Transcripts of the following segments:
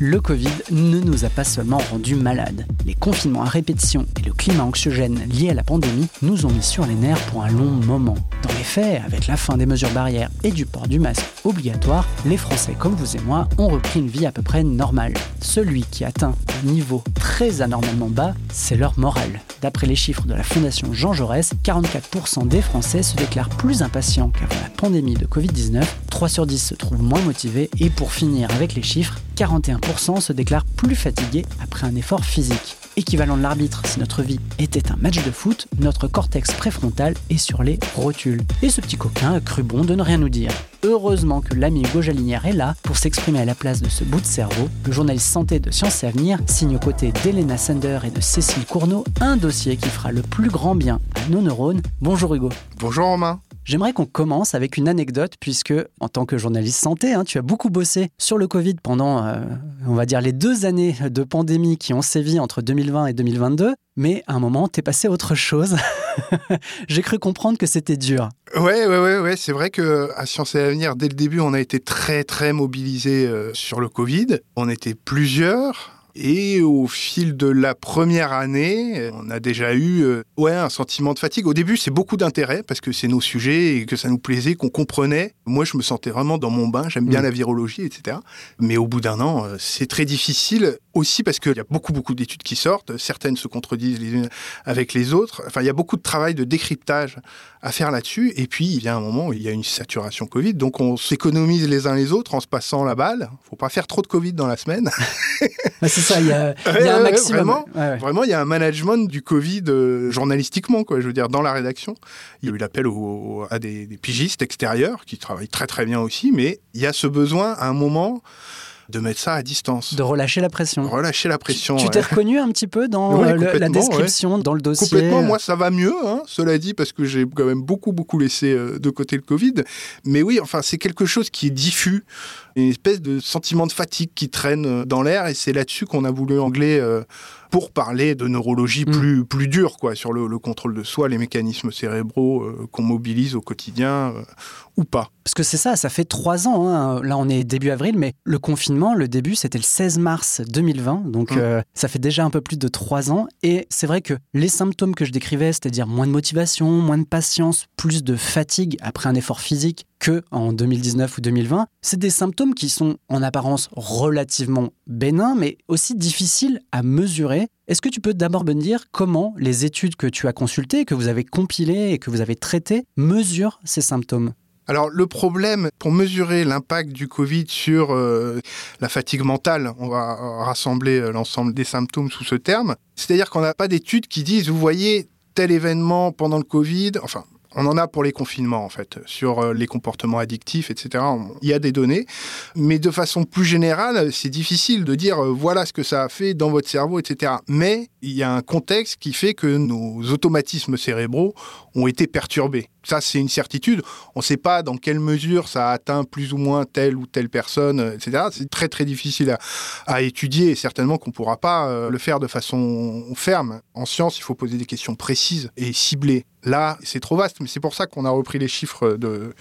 Le Covid ne nous a pas seulement rendus malades. Les confinements à répétition et le climat anxiogène lié à la pandémie nous ont mis sur les nerfs pour un long moment. Dans les faits, avec la fin des mesures barrières et du port du masque obligatoire, les Français comme vous et moi ont repris une vie à peu près normale. Celui qui atteint un niveau très anormalement bas, c'est leur morale. D'après les chiffres de la Fondation Jean Jaurès, 44% des Français se déclarent plus impatients qu'avant la pandémie de Covid-19, 3 sur 10 se trouvent moins motivés et pour finir avec les chiffres, 41% se déclarent plus fatigués après un effort physique. Équivalent de l'arbitre, si notre vie était un match de foot, notre cortex préfrontal est sur les rotules. Et ce petit coquin a cru bon de ne rien nous dire. Heureusement que l'ami Hugo Jalinière est là pour s'exprimer à la place de ce bout de cerveau. Le journaliste santé de Sciences et Avenir signe aux côtés d'Elena Sander et de Cécile Cournot un dossier qui fera le plus grand bien à nos neurones. Bonjour Hugo. Bonjour Romain. J'aimerais qu'on commence avec une anecdote, puisque en tant que journaliste santé, hein, tu as beaucoup bossé sur le Covid pendant, euh, on va dire, les deux années de pandémie qui ont sévi entre 2020 et 2022. Mais à un moment, t'es passé à autre chose. J'ai cru comprendre que c'était dur. Ouais, ouais, ouais, ouais. C'est vrai que à Sciences et Avenir, dès le début, on a été très, très mobilisés euh, sur le Covid. On était plusieurs. Et au fil de la première année, on a déjà eu euh, ouais, un sentiment de fatigue. Au début, c'est beaucoup d'intérêt parce que c'est nos sujets et que ça nous plaisait, qu'on comprenait. Moi, je me sentais vraiment dans mon bain. J'aime bien Mm. la virologie, etc. Mais au bout d'un an, euh, c'est très difficile aussi parce qu'il y a beaucoup, beaucoup d'études qui sortent. Certaines se contredisent les unes avec les autres. Enfin, il y a beaucoup de travail de décryptage à faire là-dessus. Et puis, il y a un moment où il y a une saturation Covid. Donc, on s'économise les uns les autres en se passant la balle. faut pas faire trop de Covid dans la semaine. Ça, il y a, il y a Ouais, un maximum. vraiment. Ouais, ouais. Vraiment, il y a un management du Covid euh, journalistiquement, quoi. Je veux dire, dans la rédaction, il y a eu l'appel à des, des pigistes extérieurs qui travaillent très très bien aussi, mais il y a ce besoin à un moment de mettre ça à distance, De relâcher la pression. relâcher la pression. Tu ouais. t'es reconnu un petit peu dans euh, le- la description, dans le dossier? Complètement, moi ça va mieux, hein, cela dit, parce que j'ai quand même beaucoup, beaucoup laissé euh, de côté le Covid. Mais oui, enfin, c'est quelque chose qui est diffus, une espèce de sentiment de fatigue qui traîne euh, dans l'air, et c'est là-dessus qu'on a voulu angler euh, pour parler de neurologie Mm. plus, plus dure, quoi, sur le, le contrôle de soi, les mécanismes cérébraux euh, qu'on mobilise au quotidien euh, ou pas. Parce que c'est ça, ça fait trois ans. hein. Là, on est début avril, mais le confinement, le début, c'était le 16 mars 2020. Donc, Mm. euh, ça fait déjà un peu plus de trois ans. Et c'est vrai que les symptômes que je décrivais, c'est-à-dire moins de motivation, moins de patience, plus de fatigue après un effort physique en 2019 ou 2020, c'est des symptômes qui sont en apparence relativement bénins, mais aussi difficiles à mesurer. Est-ce que tu peux d'abord me dire comment les études que tu as consultées, que vous avez compilées et que vous avez traitées mesurent ces symptômes? Alors le problème, pour mesurer l'impact du Covid sur euh, la fatigue mentale, on va euh, rassembler euh, l'ensemble des symptômes sous ce terme, c'est-à-dire qu'on n'a pas d'études qui disent, vous voyez, tel événement pendant le Covid, enfin... On en a pour les confinements, en fait, sur euh, les comportements addictifs, etc. Il y a des données. Mais de façon plus générale, c'est difficile de dire euh, voilà ce que ça a fait dans votre cerveau, etc. Mais il y a un contexte qui fait que nos automatismes cérébraux ont été perturbés. Ça, c'est une certitude. On ne sait pas dans quelle mesure ça a atteint plus ou moins telle ou telle personne, etc. C'est très très difficile à, à étudier et certainement qu'on ne pourra pas euh, le faire de façon ferme. En science, il faut poser des questions précises et ciblées. Là, c'est trop vaste, mais c'est pour ça qu'on a repris les chiffres de,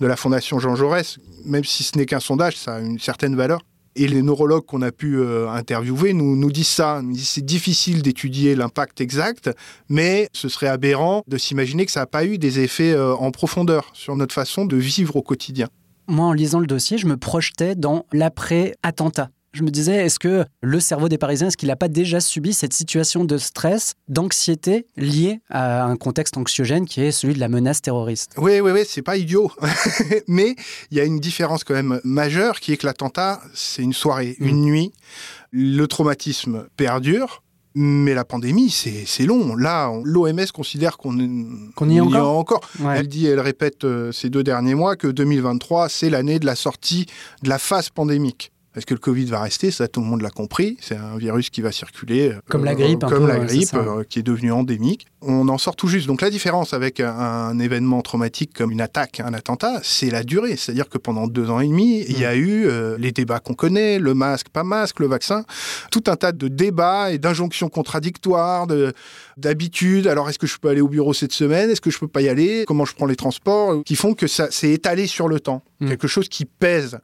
de la Fondation Jean Jaurès. Même si ce n'est qu'un sondage, ça a une certaine valeur. Et les neurologues qu'on a pu euh, interviewer nous, nous disent ça. C'est difficile d'étudier l'impact exact, mais ce serait aberrant de s'imaginer que ça n'a pas eu des effets euh, en profondeur sur notre façon de vivre au quotidien. moi, en lisant le dossier, je me projetais dans l'après-attentat. Je me disais, est-ce que le cerveau des Parisiens, est-ce qu'il n'a pas déjà subi cette situation de stress, d'anxiété liée à un contexte anxiogène qui est celui de la menace terroriste? Oui, oui, oui, c'est pas idiot. Mais il y a une différence quand même majeure qui est que l'attentat, c'est une soirée, une mm. nuit. Le traumatisme perdure. Mais la pandémie, c'est long. Là, l'OMS considère qu'on y, est encore? Elle dit, elle répète euh, ces deux derniers mois que 2023, c'est l'année de la sortie de la phase pandémique. Est-ce que le Covid va rester Ça, tout le monde l'a compris. C'est un virus qui va circuler. Euh, comme la grippe. comme la grippe, euh, qui est devenue endémique. On en sort tout juste. Donc la différence avec un, événement traumatique comme une attaque, un attentat, c'est la durée. C'est-à-dire que pendant deux ans et demi, il y a mm. eu euh, les débats qu'on connaît, le masque, pas masque, le vaccin, tout un tas de débats et d'injonctions contradictoires, d'habitudes. Alors est-ce que je peux aller au bureau cette semaine? Est-ce que je peux pas y aller? Comment je prends les transports? Qui font que ça s'est étalé sur le temps. Mm. Quelque chose qui pèse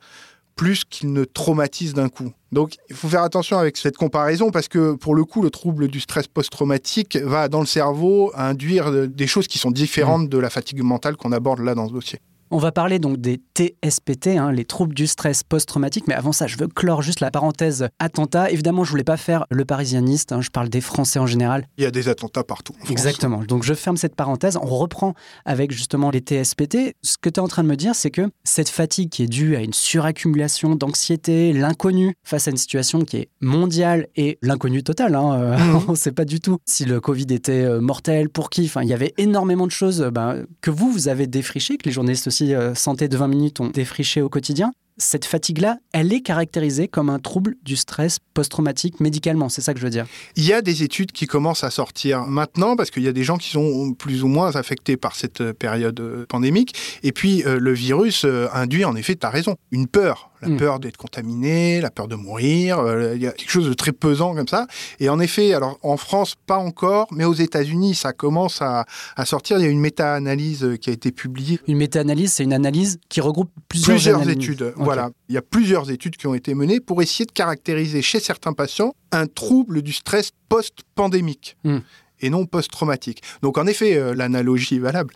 plus qu'il ne traumatise d'un coup. Donc il faut faire attention avec cette comparaison parce que pour le coup, le trouble du stress post-traumatique va dans le cerveau induire des choses qui sont différentes mmh. de la fatigue mentale qu'on aborde là dans ce dossier. On va parler donc des TSPT, hein, les troubles du stress post-traumatique. Mais avant ça, je veux clore juste la parenthèse attentat. Évidemment, je voulais pas faire le parisianiste. Hein, je parle des Français en général. Il y a des attentats partout. Exactement. Donc je ferme cette parenthèse. On reprend avec justement les TSPT. Ce que tu es en train de me dire, c'est que cette fatigue qui est due à une suraccumulation d'anxiété, l'inconnu face à une situation qui est mondiale et l'inconnu total. Hein, euh, mmh. on ne sait pas du tout si le Covid était euh, mortel, pour qui. Enfin, il y avait énormément de choses ben, que vous, vous avez défrichées, que les journalistes aussi euh, santé de 20 minutes ont défriché au quotidien, cette fatigue-là, elle est caractérisée comme un trouble du stress post-traumatique médicalement, c'est ça que je veux dire. Il y a des études qui commencent à sortir maintenant parce qu'il y a des gens qui sont plus ou moins affectés par cette euh, période euh, pandémique. Et puis le virus induit en effet, tu as raison, une peur la hmm. peur d'être contaminé, la peur de mourir. Euh, il y a quelque chose de très pesant comme ça. Et en effet, alors en France, pas encore, mais aux États-Unis, ça commence à, sortir. Il y a une méta-analyse qui a été publiée. Une méta-analyse, c'est une analyse qui regroupe plusieurs, plusieurs études. Voilà, il y a plusieurs études qui ont été menées pour essayer de caractériser chez certains patients un trouble du stress post-pandémique. Hmm. et non post-traumatique. Donc en effet, euh, l'analogie est valable.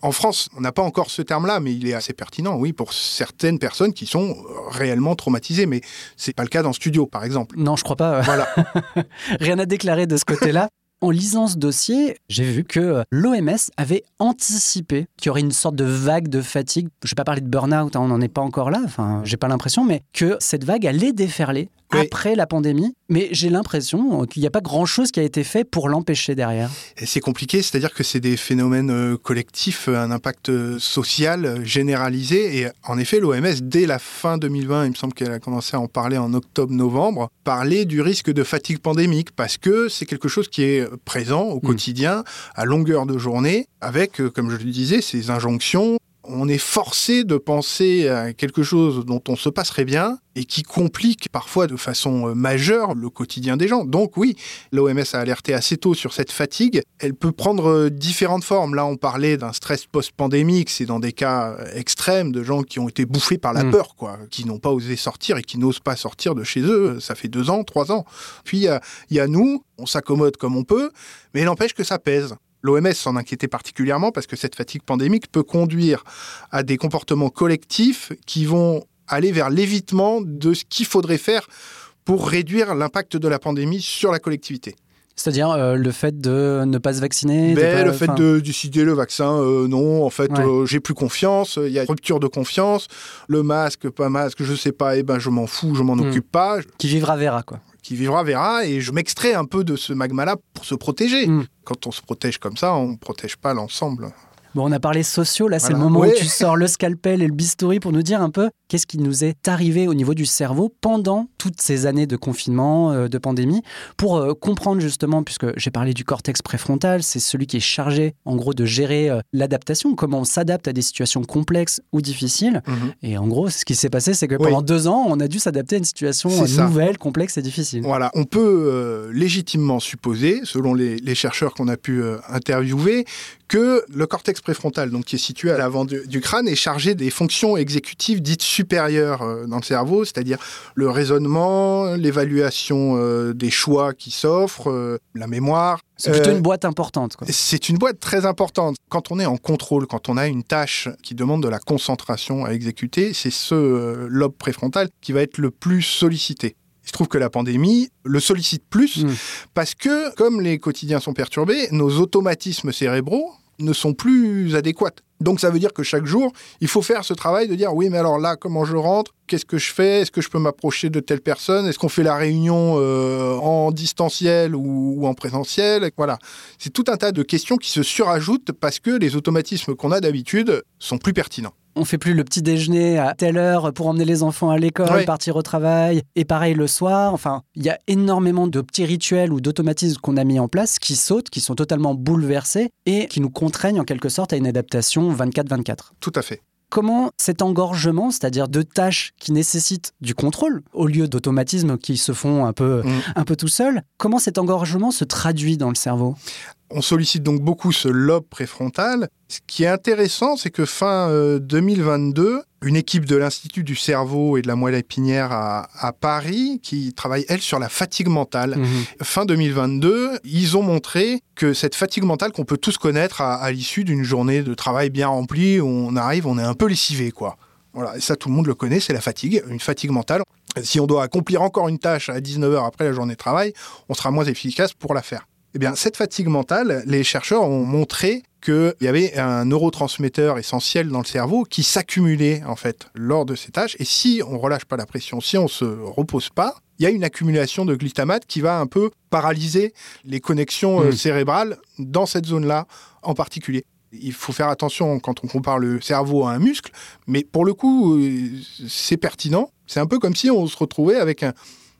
En France, on n'a pas encore ce terme-là, mais il est assez pertinent, oui, pour certaines personnes qui sont réellement traumatisées. Mais c'est pas le cas dans Studio, par exemple. Non, je crois pas. Voilà. Rien à déclarer de ce côté-là. En lisant ce dossier, j'ai vu que l'OMS avait anticipé qu'il y aurait une sorte de vague de fatigue. Je ne vais pas parler de burn-out, hein, on n'en est pas encore là, enfin, j'ai pas l'impression, mais que cette vague allait déferler après la pandémie. Mais j'ai l'impression qu'il n'y a pas grand-chose qui a été fait pour l'empêcher derrière. C'est compliqué, c'est-à-dire que c'est des phénomènes euh, collectifs, euh, un impact euh, social généralisé. Et en effet, l'OMS, dès la fin 2020, il me semble qu'elle a commencé à en parler en octobre-novembre, parlait du risque de fatigue pandémique parce que c'est quelque chose qui est présent au mm. quotidien, à longueur de journée, avec, comme je le disais, ces injonctions on est forcé de penser à quelque chose dont on se passerait bien et qui complique parfois de façon euh, majeure le quotidien des gens. Donc oui, l'OMS a alerté assez tôt sur cette fatigue. Elle peut prendre euh, différentes formes. Là, on parlait d'un stress post-pandémique, c'est dans des cas euh, extrêmes de gens qui ont été bouffés par la mm. peur, quoi, qui n'ont pas osé sortir et qui n'osent pas sortir de chez eux. Ça fait deux ans, trois ans. Puis il y, a nous, on s'accommode comme on peut, mais il n'empêche que ça pèse. L'OMS s'en inquiétait particulièrement parce que cette fatigue pandémique peut conduire à des comportements collectifs qui vont aller vers l'évitement de ce qu'il faudrait faire pour réduire l'impact de la pandémie sur la collectivité. C'est-à-dire euh, le fait de ne pas se vacciner ben, Le fait de décider le vaccin, euh, non, en fait, euh, j'ai plus confiance, il y a rupture de confiance, le masque, pas masque, je sais pas, et eh ben je m'en fous, je m'en hmm. occupe pas. Qui vivra verra, quoi qui vivra verra et je m'extrais un peu de ce magma-là pour se protéger. Hmm. Quand on se protège comme ça, on ne protège pas l'ensemble. Bon, on a parlé sociaux, là c'est le moment où tu sors le scalpel et le bistouri pour nous dire un peu qu'est-ce qui nous est arrivé au niveau du cerveau pendant toutes ces années de confinement, euh, de pandémie, pour euh, comprendre justement, puisque j'ai parlé du cortex préfrontal, c'est celui qui est chargé en gros de gérer euh, l'adaptation, comment on s'adapte à des situations complexes ou difficiles. Mhm. Et en gros, ce qui s'est passé, c'est que pendant deux ans, on a dû s'adapter à une situation nouvelle, complexe et difficile. Voilà, on peut légitimement supposer, selon les, les chercheurs qu'on a pu interviewer, que le cortex préfrontal, donc qui est situé à l'avant du, crâne, est chargé des fonctions exécutives dites supérieures euh, dans le cerveau, c'est-à-dire le raisonnement, l'évaluation euh, des choix qui s'offrent, euh, la mémoire. C'est plutôt une boîte importante. C'est une boîte très importante. Quand on est en contrôle, quand on a une tâche qui demande de la concentration à exécuter, c'est ce lobe préfrontal qui va être le plus sollicité. Il se trouve que la pandémie le sollicite plus Mm. parce que, comme les quotidiens sont perturbés, nos automatismes cérébraux ne sont plus adéquats. Donc ça veut dire que chaque jour, il faut faire ce travail de dire oui, mais alors là, comment je rentre? Qu'est-ce que je fais? Est-ce que je peux m'approcher de telle personne? Est-ce qu'on fait la réunion euh, en distanciel ou, ou en présentiel? Voilà. C'est tout un tas de questions qui se surajoutent parce que les automatismes qu'on a d'habitude sont plus pertinents. On fait plus le petit déjeuner à telle heure pour emmener les enfants à l'école, partir au travail, et pareil le soir. Enfin, il y a énormément de petits rituels ou d'automatismes qu'on a mis en place qui sautent, qui sont totalement bouleversés et qui nous contraignent en quelque sorte à une adaptation 24-24. Tout à fait. Comment cet engorgement, c'est-à-dire de tâches qui nécessitent du contrôle, au lieu d'automatismes qui se font un peu, Mm. un peu tout seul, comment cet engorgement se traduit dans le cerveau? On sollicite donc beaucoup ce lobe préfrontal. Ce qui est intéressant, c'est que fin euh, 2022, une équipe de l'Institut du cerveau et de la moelle épinière à, à Paris, qui travaille, elle, sur la fatigue mentale, Mhm. fin 2022, ils ont montré que cette fatigue mentale qu'on peut tous connaître à, à l'issue d'une journée de travail bien remplie, où on arrive, on est un peu lessivé, quoi. Voilà, et ça tout le monde le connaît, c'est la fatigue, une fatigue mentale. Si on doit accomplir encore une tâche à 19h après la journée de travail, on sera moins efficace pour la faire. Eh bien, cette fatigue mentale, les chercheurs ont montré qu'il y avait un neurotransmetteur essentiel dans le cerveau qui s'accumulait en fait lors de ces tâches. Et si on relâche pas la pression, si on se repose pas, il y a une accumulation de glutamate qui va un peu paralyser les connexions euh, Mm. cérébrales dans cette zone-là en particulier. Il faut faire attention quand on compare le cerveau à un muscle, mais pour le coup, euh, c'est pertinent. C'est un peu comme si on se retrouvait avec un,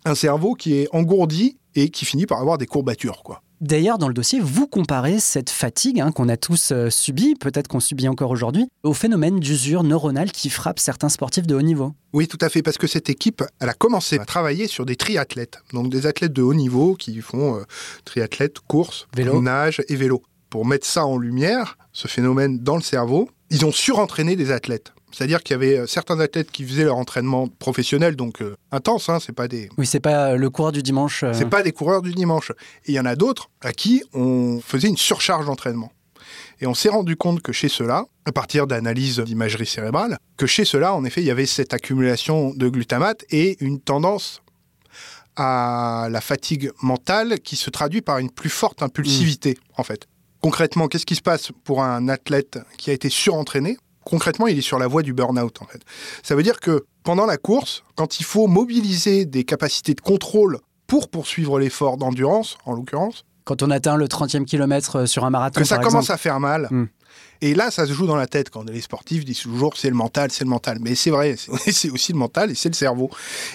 un cerveau qui est engourdi et qui finit par avoir des courbatures, quoi. D'ailleurs, dans le dossier, vous comparez cette fatigue hein, qu'on a tous euh, subie, peut-être qu'on subit encore aujourd'hui, au phénomène d'usure neuronale qui frappe certains sportifs de haut niveau. Oui, tout à fait, parce que cette équipe, elle a commencé à travailler sur des triathlètes, donc des athlètes de haut niveau qui font euh, triathlètes, course, Vélo. nage et vélo. Pour mettre ça en lumière, ce phénomène dans le cerveau, ils ont surentraîné des athlètes. C'est-à-dire qu'il y avait euh, certains athlètes qui faisaient leur entraînement professionnel, donc euh, intense, hein, c'est pas des, Oui, c'est pas euh, le coureur du dimanche. euh, c'est pas des coureurs du dimanche. Et il y en a d'autres à qui on faisait une surcharge d'entraînement. Et on s'est rendu compte que chez ceux-là, à partir d'analyses d'imagerie cérébrale, que chez ceux-là, en effet, il y avait cette accumulation de glutamate et une tendance à la fatigue mentale qui se traduit par une plus forte impulsivité, en fait. Concrètement, qu'est-ce qui se passe pour un athlète qui a été surentraîné? Concrètement, il est sur la voie du burn-out, en fait. Ça veut dire que pendant la course, quand il faut mobiliser des capacités de contrôle pour poursuivre l'effort d'endurance, en l'occurrence, Quand on atteint le 30e kilomètre sur un marathon, que ça par commence exemple. à faire mal. Mm. Et là, ça se joue dans la tête quand les sportifs disent toujours c'est le mental, c'est le mental. Mais c'est vrai, c'est aussi le mental et c'est le cerveau.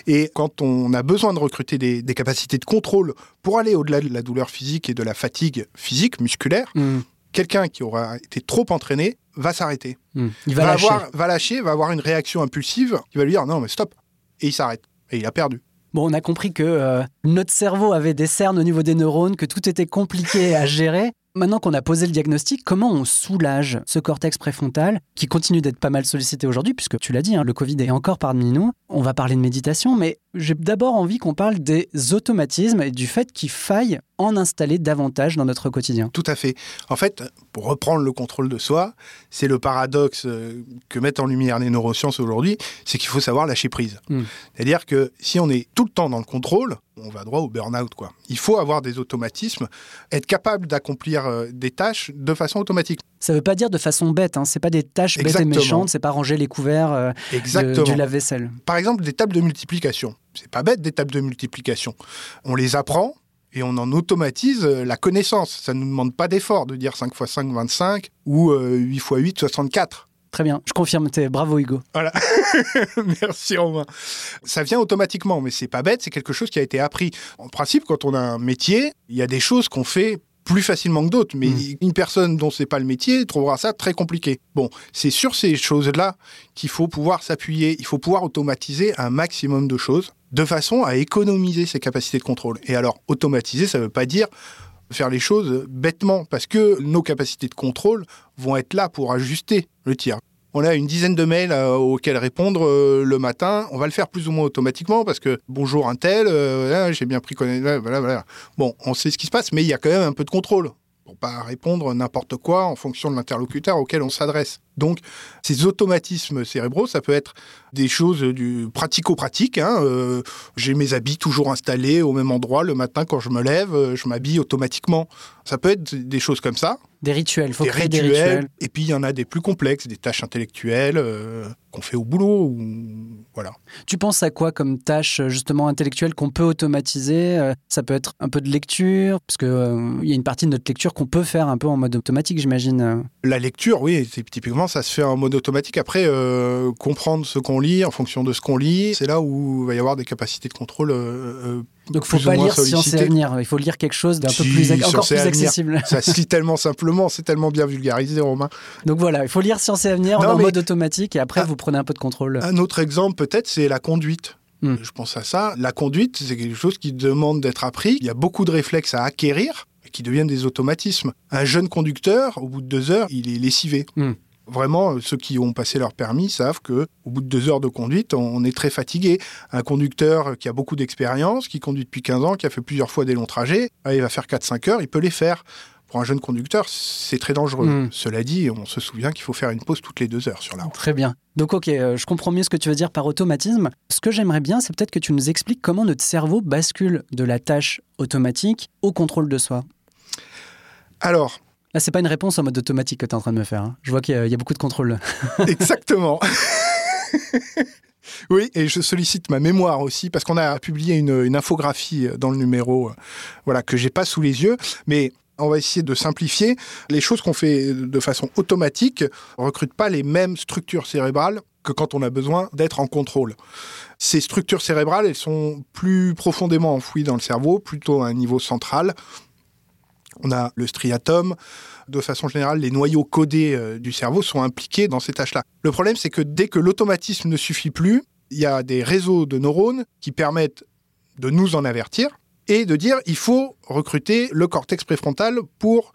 Et quand on a besoin de recruter des, des capacités de contrôle pour aller au-delà de la douleur physique et de la fatigue physique, musculaire, Hmm, quelqu'un qui aura été trop entraîné va s'arrêter. hmm. Il va, lâcher. avoir, va lâcher, va avoir une réaction impulsive qui va lui dire non, mais stop. Et il s'arrête. Et il a perdu. Bon, on a compris que euh, notre cerveau avait des cernes au niveau des neurones, que tout était compliqué à gérer. Maintenant qu'on a posé le diagnostic, comment on soulage ce cortex préfrontal qui continue d'être pas mal sollicité aujourd'hui, puisque tu l'as dit, hein, le Covid est encore parmi nous. On va parler de méditation, mais j'ai d'abord envie qu'on parle des automatismes et du fait qu'il faille en installer davantage dans notre quotidien. Tout à fait. En fait, pour reprendre le contrôle de soi, c'est le paradoxe euh, que mettent en lumière les neurosciences aujourd'hui, c'est qu'il faut savoir lâcher prise. Mm. C'est-à-dire que si on est tout le temps dans le contrôle, on va droit au burn-out. Quoi. Il faut avoir des automatismes, être capable d'accomplir euh, des tâches de façon automatique. Ça veut pas dire de façon bête, hein, c'est pas des tâches bêtes et méchantes, c'est pas ranger les couverts euh, de- du lave-vaisselle. Par exemple, des tables de multiplication. C'est pas bête des tables de multiplication. On les apprend et on en automatise euh, la connaissance. Ça ne nous demande pas d'effort de dire 5 x 5, 25 ou euh, 8 x 8, 64. Très bien, je confirme, t'es bravo Hugo. Voilà. Merci Romain. Ça vient automatiquement, mais c'est pas bête, c'est quelque chose qui a été appris. En principe, quand on a un métier, il y a des choses qu'on fait plus facilement que d'autres, mais Mm. une personne dont c'est pas le métier trouvera ça très compliqué. Bon, c'est sur ces choses-là qu'il faut pouvoir s'appuyer, il faut pouvoir automatiser un maximum de choses de façon à économiser ses capacités de contrôle. Et alors, automatiser, ça veut pas dire faire les choses bêtement, parce que nos capacités de contrôle vont être là pour ajuster le tir. On a une dizaine de mails euh, auxquels répondre euh, le matin. On va le faire plus ou moins automatiquement parce que bonjour un tel, euh, j'ai bien pris connaissance. Voilà, voilà. Bon, on sait ce qui se passe, mais il y a quand même un peu de contrôle. pour pas répondre n'importe quoi en fonction de l'interlocuteur auquel on s'adresse. Donc, ces automatismes cérébraux, ça peut être des choses du pratico-pratique. Hein, euh, J'ai mes habits toujours installés au même endroit le matin quand je me lève, euh, je m'habille automatiquement. Ça peut être des choses comme ça. Des rituels, il faut des créer rituels. des rituels. Et puis, il y en a des plus complexes, des tâches intellectuelles euh, qu'on fait au boulot. Ou... Voilà. Tu penses à quoi comme tâche euh, justement intellectuelle qu'on peut automatiser Ça peut être un peu de lecture, parce qu'il il y a une partie de notre lecture qu'on peut faire un peu en mode automatique, j'imagine. La lecture, oui, c'est- typiquement, ça se fait en mode automatique. Après, euh, comprendre ce qu'on lit en fonction de ce qu'on lit, c'est là où il va y avoir des capacités de contrôle. euh, euh, Donc, faut plus ou pas lire Science et. Avenir. Il faut lire quelque chose d'un peu plus, encore accessible. Ça se lit tellement simplement, c'est tellement bien vulgarisé, Romain. Donc voilà, il faut lire Science et Avenir Non, en mode automatique et après vous prenez un peu de contrôle. Un autre exemple, peut-être, c'est la conduite. Hmm. Je pense à ça. La conduite, c'est quelque chose qui demande d'être appris. Il y a beaucoup de réflexes à acquérir qui deviennent des automatismes. Un jeune conducteur, au bout de deux heures, il est lessivé. Hmm. Vraiment, ceux qui ont passé leur permis savent que au bout de deux heures de conduite, on est très fatigué. Un conducteur qui a beaucoup d'expérience, qui conduit depuis 15 ans, qui a fait plusieurs fois des longs trajets, ah, il va faire 4-5 heures, il peut les faire. Pour un jeune conducteur, c'est très dangereux. Hmm. Cela dit, on se souvient qu'il faut faire une pause toutes les deux heures sur la route. Très bien. Donc ok, euh, je comprends mieux ce que tu veux dire par automatisme. Ce que j'aimerais bien, c'est peut-être que tu nous expliques comment notre cerveau bascule de la tâche automatique au contrôle de soi. Alors, Là, c'est pas une réponse en mode automatique que tu es en train de me faire. hein. Je vois qu'il y, a- beaucoup de contrôle. Exactement. oui, et je sollicite ma mémoire aussi parce qu'on a publié une, infographie dans le numéro, euh, voilà, que j'ai pas sous les yeux, mais on va essayer de simplifier. Les choses qu'on fait de façon automatique recrutent pas les mêmes structures cérébrales que quand on a besoin d'être en contrôle. Ces structures cérébrales, elles sont plus profondément enfouies dans le cerveau, plutôt à un niveau central. On a le striatum. De façon générale, les noyaux codés euh, du cerveau sont impliqués dans ces tâches-là. Le problème, c'est que dès que l'automatisme ne suffit plus, il y a des réseaux de neurones qui permettent de nous en avertir et de dire il faut recruter le cortex préfrontal pour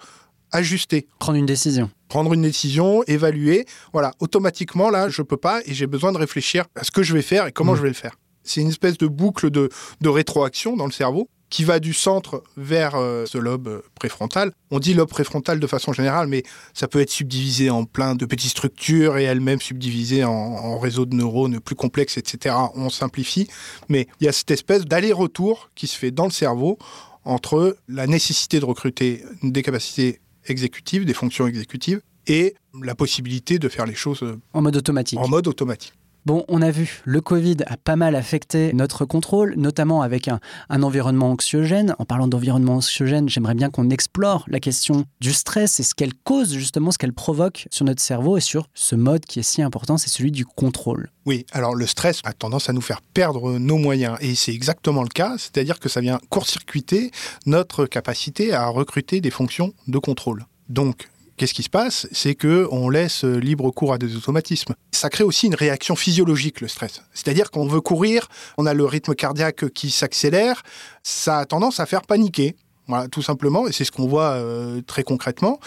ajuster, Prendre une décision. prendre une décision, évaluer. Voilà, automatiquement, là, je peux pas et j'ai besoin de réfléchir à ce que je vais faire et comment Mm. je vais le faire. C'est une espèce de boucle de, de rétroaction dans le cerveau qui va du centre vers euh, ce lobe euh, préfrontal. On dit lobe préfrontal de façon générale, mais ça peut être subdivisé en plein de petites structures et elles-mêmes subdivisées en, en réseaux de neurones plus complexes, etc. On simplifie, mais il y a cette espèce d'aller-retour qui se fait dans le cerveau entre la nécessité de recruter des capacités exécutives, des fonctions exécutives, et la possibilité de faire les choses euh, En mode automatique. en mode automatique. Bon, on a vu, le Covid a pas mal affecté notre contrôle, notamment avec un, un environnement anxiogène. En parlant d'environnement anxiogène, j'aimerais bien qu'on explore la question du stress et ce qu'elle cause, justement, ce qu'elle provoque sur notre cerveau et sur ce mode qui est si important, c'est celui du contrôle. Oui, alors le stress a tendance à nous faire perdre nos moyens, et c'est exactement le cas, c'est-à-dire que ça vient court-circuiter notre capacité à recruter des fonctions de contrôle. Donc, qu'est-ce qui se passe? C'est que on laisse libre cours à des automatismes. Ça crée aussi une réaction physiologique, le stress. C'est-à-dire qu'on veut courir, on a le rythme cardiaque qui s'accélère, ça a tendance à faire paniquer. Voilà, tout simplement, et c'est ce qu'on voit euh, très concrètement.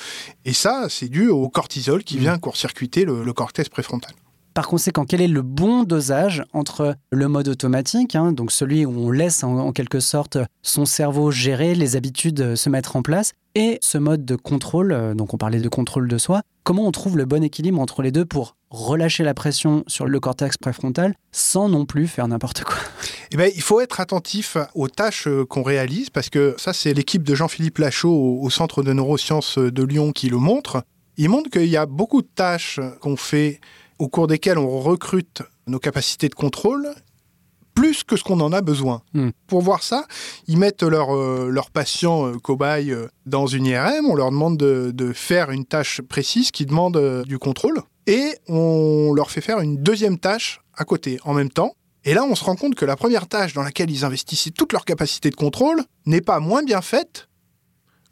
Et ça, c'est dû au cortisol qui Mmh. vient court-circuiter le, le cortex préfrontal. Par conséquent, quel est le bon dosage entre le mode automatique, hein, donc celui où on laisse en, quelque sorte son cerveau gérer, les habitudes euh, se mettre en place, et ce mode de contrôle, euh, donc on parlait de contrôle de soi, comment on trouve le bon équilibre entre les deux pour relâcher la pression sur le cortex préfrontal sans non plus faire n'importe quoi? Eh ben, il faut être attentif aux tâches euh, qu'on réalise parce que ça, c'est l'équipe de Jean-Philippe Lachaud au, au Centre de neurosciences de Lyon qui le montre. Il montre qu'il y a beaucoup de tâches qu'on fait au cours desquelles on recrute nos capacités de contrôle plus que ce qu'on en a besoin. Hmm. Pour voir ça, ils mettent leurs euh, leurs patients euh, cobayes euh, dans une IRM, on leur demande de, de faire une tâche précise qui demande euh, du contrôle, et on leur fait faire une deuxième tâche à côté en même temps. Et là, on se rend compte que la première tâche dans laquelle ils investissaient toute leur capacité de contrôle n'est pas moins bien faite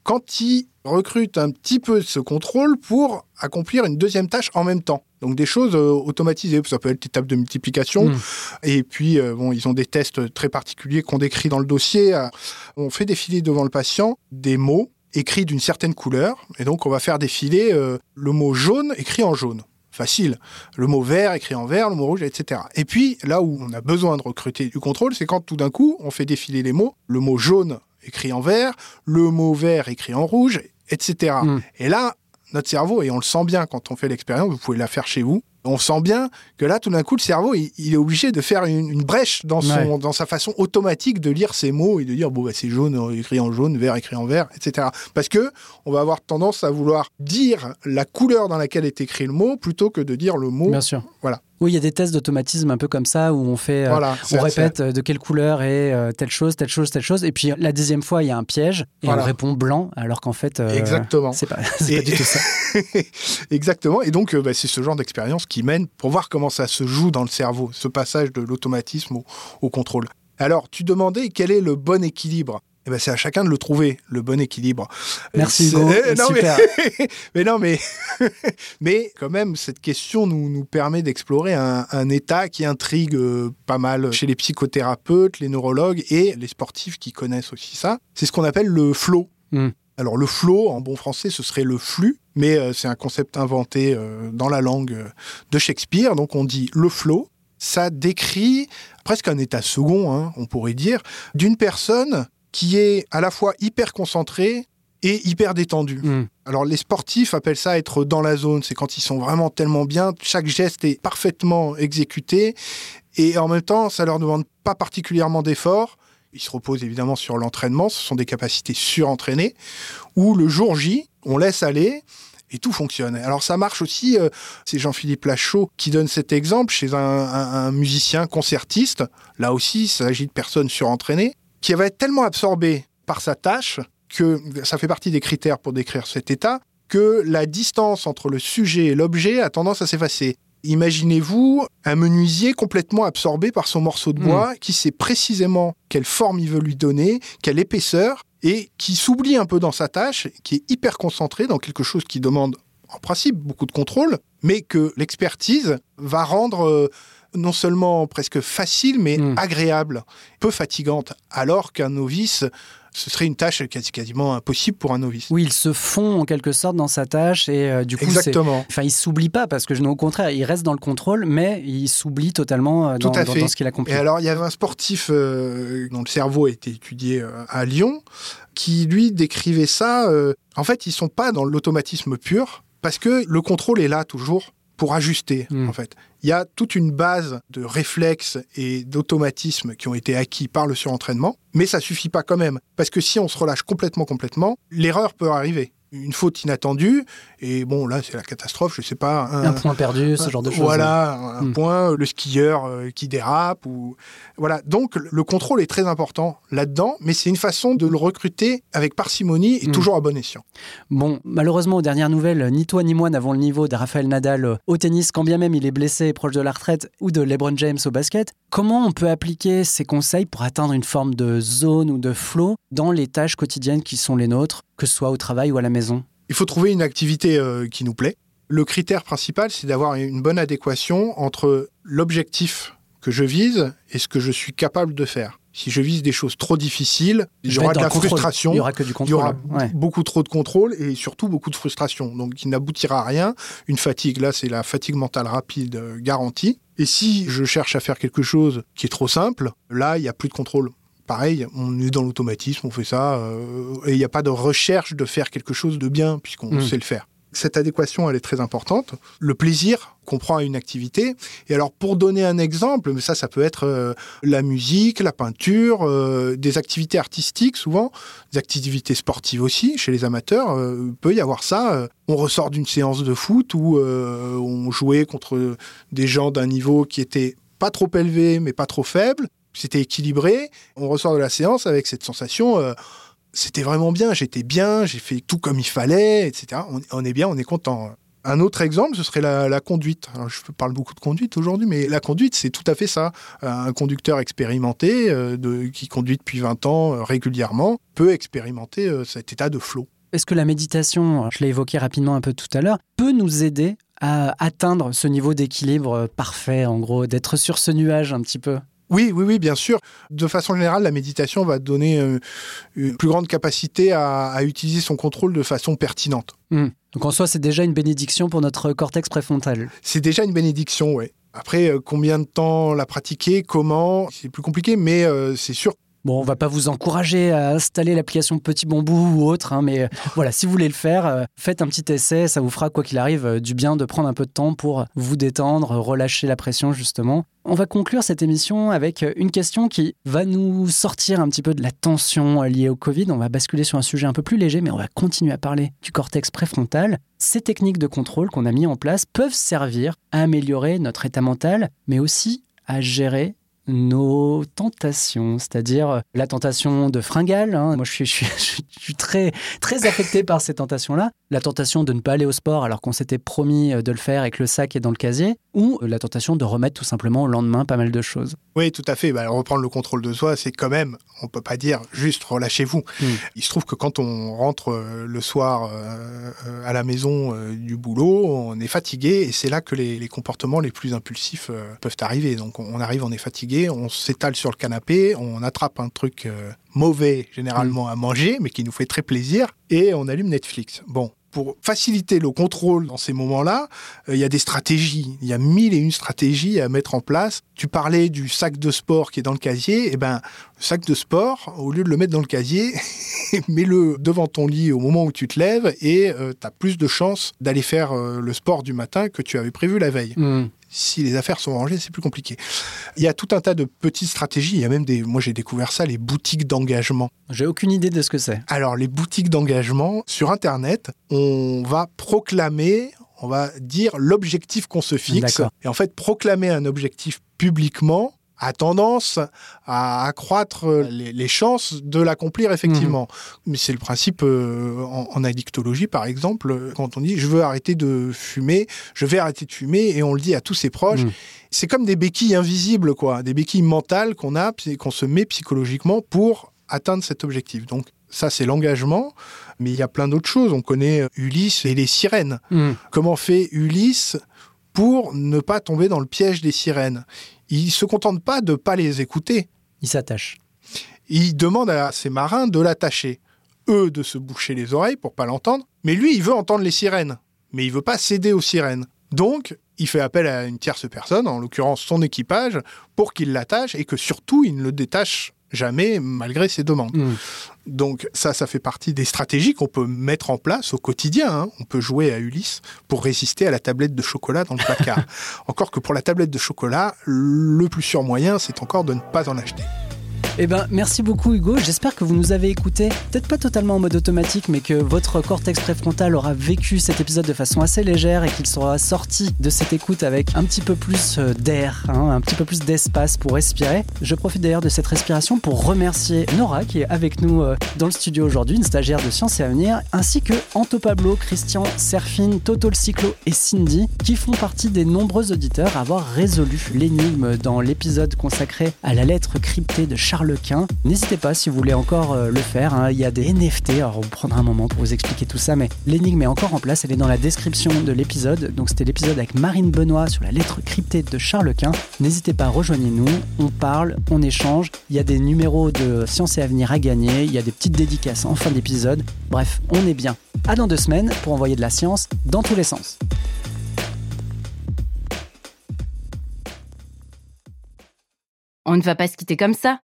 quand ils recrutent un petit peu ce contrôle pour accomplir une deuxième tâche en même temps. Donc des choses euh, automatisées, ça peut être des tables de multiplication. Mm. Et puis, euh, bon, ils ont des tests très particuliers qu'on décrit dans le dossier. Euh, On fait défiler devant le patient des mots écrits d'une certaine couleur. Et donc, on va faire défiler euh, le mot jaune écrit en jaune. Facile. Le mot vert écrit en vert, le mot rouge, etc. Et puis, là où on a besoin de recruter du contrôle, c'est quand tout d'un coup, on fait défiler les mots. Le mot jaune écrit en vert, le mot vert écrit en rouge, etc. Mm. Et là, notre cerveau, et on le sent bien quand on fait l'expérience, vous pouvez la faire chez vous, on sent bien que là, tout d'un coup, le cerveau, il, il est obligé de faire une, une brèche dans, son, Ouais. dans sa façon automatique de lire ces mots et de dire, bon, bah, c'est jaune euh, écrit en jaune, vert écrit en vert, etc. Parce que on va avoir tendance à vouloir dire la couleur dans laquelle est écrit le mot plutôt que de dire le mot. Bien sûr. Voilà. Oui, il y a des tests d'automatisme un peu comme ça où on fait, euh, Voilà, on répète euh, de quelle couleur est euh, telle chose, telle chose, telle chose, et puis la dixième fois il y a un piège et Voilà. on répond blanc alors qu'en fait Exactement. c'est pas, c'est pas Et- du tout ça. Exactement. Et donc, bah, c'est ce genre d'expérience qui mène pour voir comment ça se joue dans le cerveau, ce passage de l'automatisme au, au contrôle. Alors, tu demandais quel est le bon équilibre. Eh ben, c'est à chacun de le trouver, le bon équilibre. Merci Hugo, non, super. Mais, mais non, mais, mais quand même, cette question nous, nous permet d'explorer un, un état qui intrigue euh, pas mal chez les psychothérapeutes, les neurologues et les sportifs qui connaissent aussi ça. C'est ce qu'on appelle le flow. Hmm. Alors le flow, en bon français, ce serait le flux, mais euh, c'est un concept inventé euh, dans la langue euh, de Shakespeare. Donc on dit le flow. Ça décrit presque un état second, hein, on pourrait dire, d'une personne qui est à la fois hyper concentrée et hyper détendue. Hmm. Alors les sportifs appellent ça être dans la zone, c'est quand ils sont vraiment tellement bien, chaque geste est parfaitement exécuté et en même temps ça leur demande pas particulièrement d'efforts. Ils se reposent évidemment sur l'entraînement, ce sont des capacités surentraînées, où le jour J, on laisse aller et tout fonctionne. Alors ça marche aussi, euh, c'est Jean-Philippe Lachaud qui donne cet exemple chez un, un- un musicien concertiste, là aussi il s'agit de personnes surentraînées, qui va être tellement absorbé par sa tâche que ça fait partie des critères pour décrire cet état, que la distance entre le sujet et l'objet a tendance à s'effacer. Imaginez-vous un menuisier complètement absorbé par son morceau de bois, qui sait précisément quelle forme il veut lui donner, quelle épaisseur, et qui s'oublie un peu dans sa tâche, qui est hyper concentré dans quelque chose qui demande en principe beaucoup de contrôle, mais que l'expertise va rendre euh, non seulement presque facile, mais Mm. agréable, peu fatigante, alors qu'un novice, ce serait une tâche quasi- quasiment impossible pour un novice. Oui, il se fond en quelque sorte dans sa tâche et euh, du coup Exactement. Enfin, il s'oublie pas parce que je au contraire, il reste dans le contrôle, mais il s'oublie totalement euh, dans, Tout à dans- fait. dans ce qu'il a compris. Et alors, il y avait un sportif euh, dont le cerveau a été étudié euh, à Lyon, qui lui décrivait ça. en fait, ils sont pas dans l'automatisme pur, parce que le contrôle est là toujours pour ajuster, Mm. en fait. Il y a toute une base de réflexes et d'automatismes qui ont été acquis par le surentraînement, mais ça suffit pas quand même. Parce que si on se relâche complètement, complètement, l'erreur peut arriver. Une faute inattendue, et bon, là, c'est la catastrophe, je sais pas. un point perdu, ce genre de choses. Voilà, un Hmm. point, le skieur euh, qui dérape. ou Voilà, donc le contrôle est très important là-dedans, mais c'est une façon de le recruter avec parcimonie et Hmm. toujours à bon escient. Bon, malheureusement, aux dernières nouvelles, ni toi ni moi n'avons le niveau de Rafael Nadal euh, au tennis, quand bien même il est blessé et proche de la retraite, ou de LeBron James au basket. Comment on peut appliquer ces conseils pour atteindre une forme de zone ou de flow dans les tâches quotidiennes qui sont les nôtres, que ce soit au travail ou à la maison Il faut trouver une activité euh, qui nous plaît. Le critère principal, c'est d'avoir une bonne adéquation entre l'objectif que je vise et ce que je suis capable de faire. Si je vise des choses trop difficiles, il y aura de la contrôle. frustration. Il y aura que du Il y contrôle. aura Ouais. beaucoup trop de contrôle et surtout beaucoup de frustration. Donc, il n'aboutira à rien. Une fatigue, là, c'est la fatigue mentale rapide euh, garantie. Et si je cherche à faire quelque chose qui est trop simple, là, il n'y a plus de contrôle. Pareil, on est dans l'automatisme, on fait ça, euh, et il n'y a pas de recherche de faire quelque chose de bien, puisqu'on Mm. sait le faire. Cette adéquation, elle est très importante. Le plaisir qu'on prend à une activité. Et alors, pour donner un exemple, mais ça, ça peut être euh, la musique, la peinture, euh, des activités artistiques souvent, des activités sportives aussi, chez les amateurs, euh, peut y avoir ça. On ressort d'une séance de foot où on jouait contre des gens d'un niveau qui était pas trop élevé, mais pas trop faible. C'était équilibré. On ressort de la séance avec cette sensation. euh, c'était vraiment bien, j'étais bien, j'ai fait tout comme il fallait, etc. On, est bien, on est content. Un autre exemple, ce serait la, conduite. Je parle beaucoup de conduite aujourd'hui, mais la conduite, c'est tout à fait ça. Un conducteur expérimenté, euh, qui conduit depuis 20 ans euh, régulièrement, peut expérimenter euh, cet état de flow. Est-ce que la méditation, je l'ai évoqué rapidement un peu tout à l'heure, peut nous aider à atteindre ce niveau d'équilibre euh, parfait, en gros, d'être sur ce nuage un petit peu? Oui, oui, oui, bien sûr. De façon générale, la méditation va donner euh, une plus grande capacité à, à utiliser son contrôle de façon pertinente. Hmm. Donc en soi, c'est déjà une bénédiction pour notre cortex préfrontal. C'est déjà une bénédiction, ouais. Après, euh, combien de temps la pratiquer, comment, c'est plus compliqué, mais euh, c'est sûr Bon, on va pas vous encourager à installer l'application Petit Bambou ou autre, hein, mais euh, voilà, si vous voulez le faire, euh, faites un petit essai, ça vous fera quoi qu'il arrive euh, du bien de prendre un peu de temps pour vous détendre, relâcher la pression justement. On va conclure cette émission avec une question qui va nous sortir un petit peu de la tension liée au Covid. On va basculer sur un sujet un peu plus léger, mais on va continuer à parler du cortex préfrontal. Ces techniques de contrôle qu'on a mis en place peuvent servir à améliorer notre état mental, mais aussi à gérer nos tentations, c'est-à-dire euh, la tentation de fringale. Hein. Moi, je suis, je, suis, très, très affecté par ces tentations-là. La tentation de ne pas aller au sport alors qu'on s'était promis euh, de le faire et que le sac est dans le casier. Ou euh, la tentation de remettre tout simplement au lendemain pas mal de choses. Oui, tout à fait. Bah, reprendre le contrôle de soi, c'est quand même, on peut pas dire juste relâchez-vous. Hmm. Il se trouve que quand on rentre le soir à la maison du boulot, on est fatigué et c'est là que les, les, comportements les plus impulsifs peuvent arriver. Donc on arrive, on est fatigué on s'étale sur le canapé, on attrape un truc euh, mauvais généralement mm. à manger, mais qui nous fait très plaisir, et on allume Netflix. Bon, pour faciliter le contrôle dans ces moments-là, euh, il y a des stratégies. Il y a mille et une stratégies à mettre en place. Tu parlais du sac de sport qui est dans le casier. eh ben, sac de sport, au lieu de le mettre dans le casier, mets-le devant ton lit au moment où tu te lèves et euh, tu as plus de chances d'aller faire le sport du matin que tu avais prévu la veille. Mm si les affaires sont rangées, c'est plus compliqué. Il y a tout un tas de petites stratégies. Il y a même des, moi j'ai découvert ça, les boutiques d'engagement. J'ai aucune idée de ce que c'est. Alors les boutiques d'engagement sur Internet, on va proclamer, on va dire l'objectif qu'on se fixe. Et en fait, proclamer un objectif publiquement, a tendance à accroître les, chances de l'accomplir effectivement. Mhm. Mais c'est le principe euh, en, addictologie, par exemple, quand on dit je veux arrêter de fumer, je vais arrêter de fumer, et on le dit à tous ses proches. Mhm. C'est comme des béquilles invisibles, quoi, des béquilles mentales qu'on a, qu'on se met psychologiquement pour atteindre cet objectif. Donc ça, c'est l'engagement, mais il y a plein d'autres choses. On connaît Ulysse et les sirènes. Mhm. Comment fait Ulysse pour ne pas tomber dans le piège des sirènes? Il se contente pas de pas les écouter. Il s'attache. Il demande à ses marins de l'attacher. Eux de se boucher les oreilles pour pas l'entendre, mais lui il veut entendre les sirènes, mais il veut pas céder aux sirènes. Donc, il fait appel à une tierce personne, en l'occurrence son équipage, pour qu'il l'attache et que surtout il ne le détache jamais malgré ses demandes. Hmm. Donc ça, ça fait partie des stratégies qu'on peut mettre en place au quotidien. Hein. On peut jouer à Ulysse pour résister à la tablette de chocolat dans le placard. encore que pour la tablette de chocolat, le plus sûr moyen, c'est encore de ne pas en acheter. Eh ben, merci beaucoup Hugo. J'espère que vous nous avez écoutés, peut-être pas totalement en mode automatique, mais que votre cortex préfrontal aura vécu cet épisode de façon assez légère et qu'il sera sorti de cette écoute avec un petit peu plus euh, d'air, hein, un petit peu plus d'espace pour respirer. Je profite d'ailleurs de cette respiration pour remercier Nora qui est avec nous euh, dans le studio aujourd'hui, une stagiaire de Sciences et Avenir, ainsi que Anto Pablo, Christian, Serfine, Toto le Cyclo et Cindy, qui font partie des nombreux auditeurs à avoir résolu l'énigme dans l'épisode consacré à la lettre cryptée de Charles N'hésitez pas si vous voulez encore euh, le faire. Hein. Il y a des NFT. Alors on prendra un moment pour vous expliquer tout ça, mais l'énigme est encore en place. Elle est dans la description de l'épisode. Donc c'était l'épisode avec Marine Benoît sur la lettre cryptée de Charles Quint. N'hésitez pas, rejoignez-nous. On parle, on échange. Il y a des numéros de Science et Avenir à gagner. Il y a des petites dédicaces en fin d'épisode. Bref, on est bien. À dans deux semaines pour envoyer de la science dans tous les sens. On ne va pas se quitter comme ça.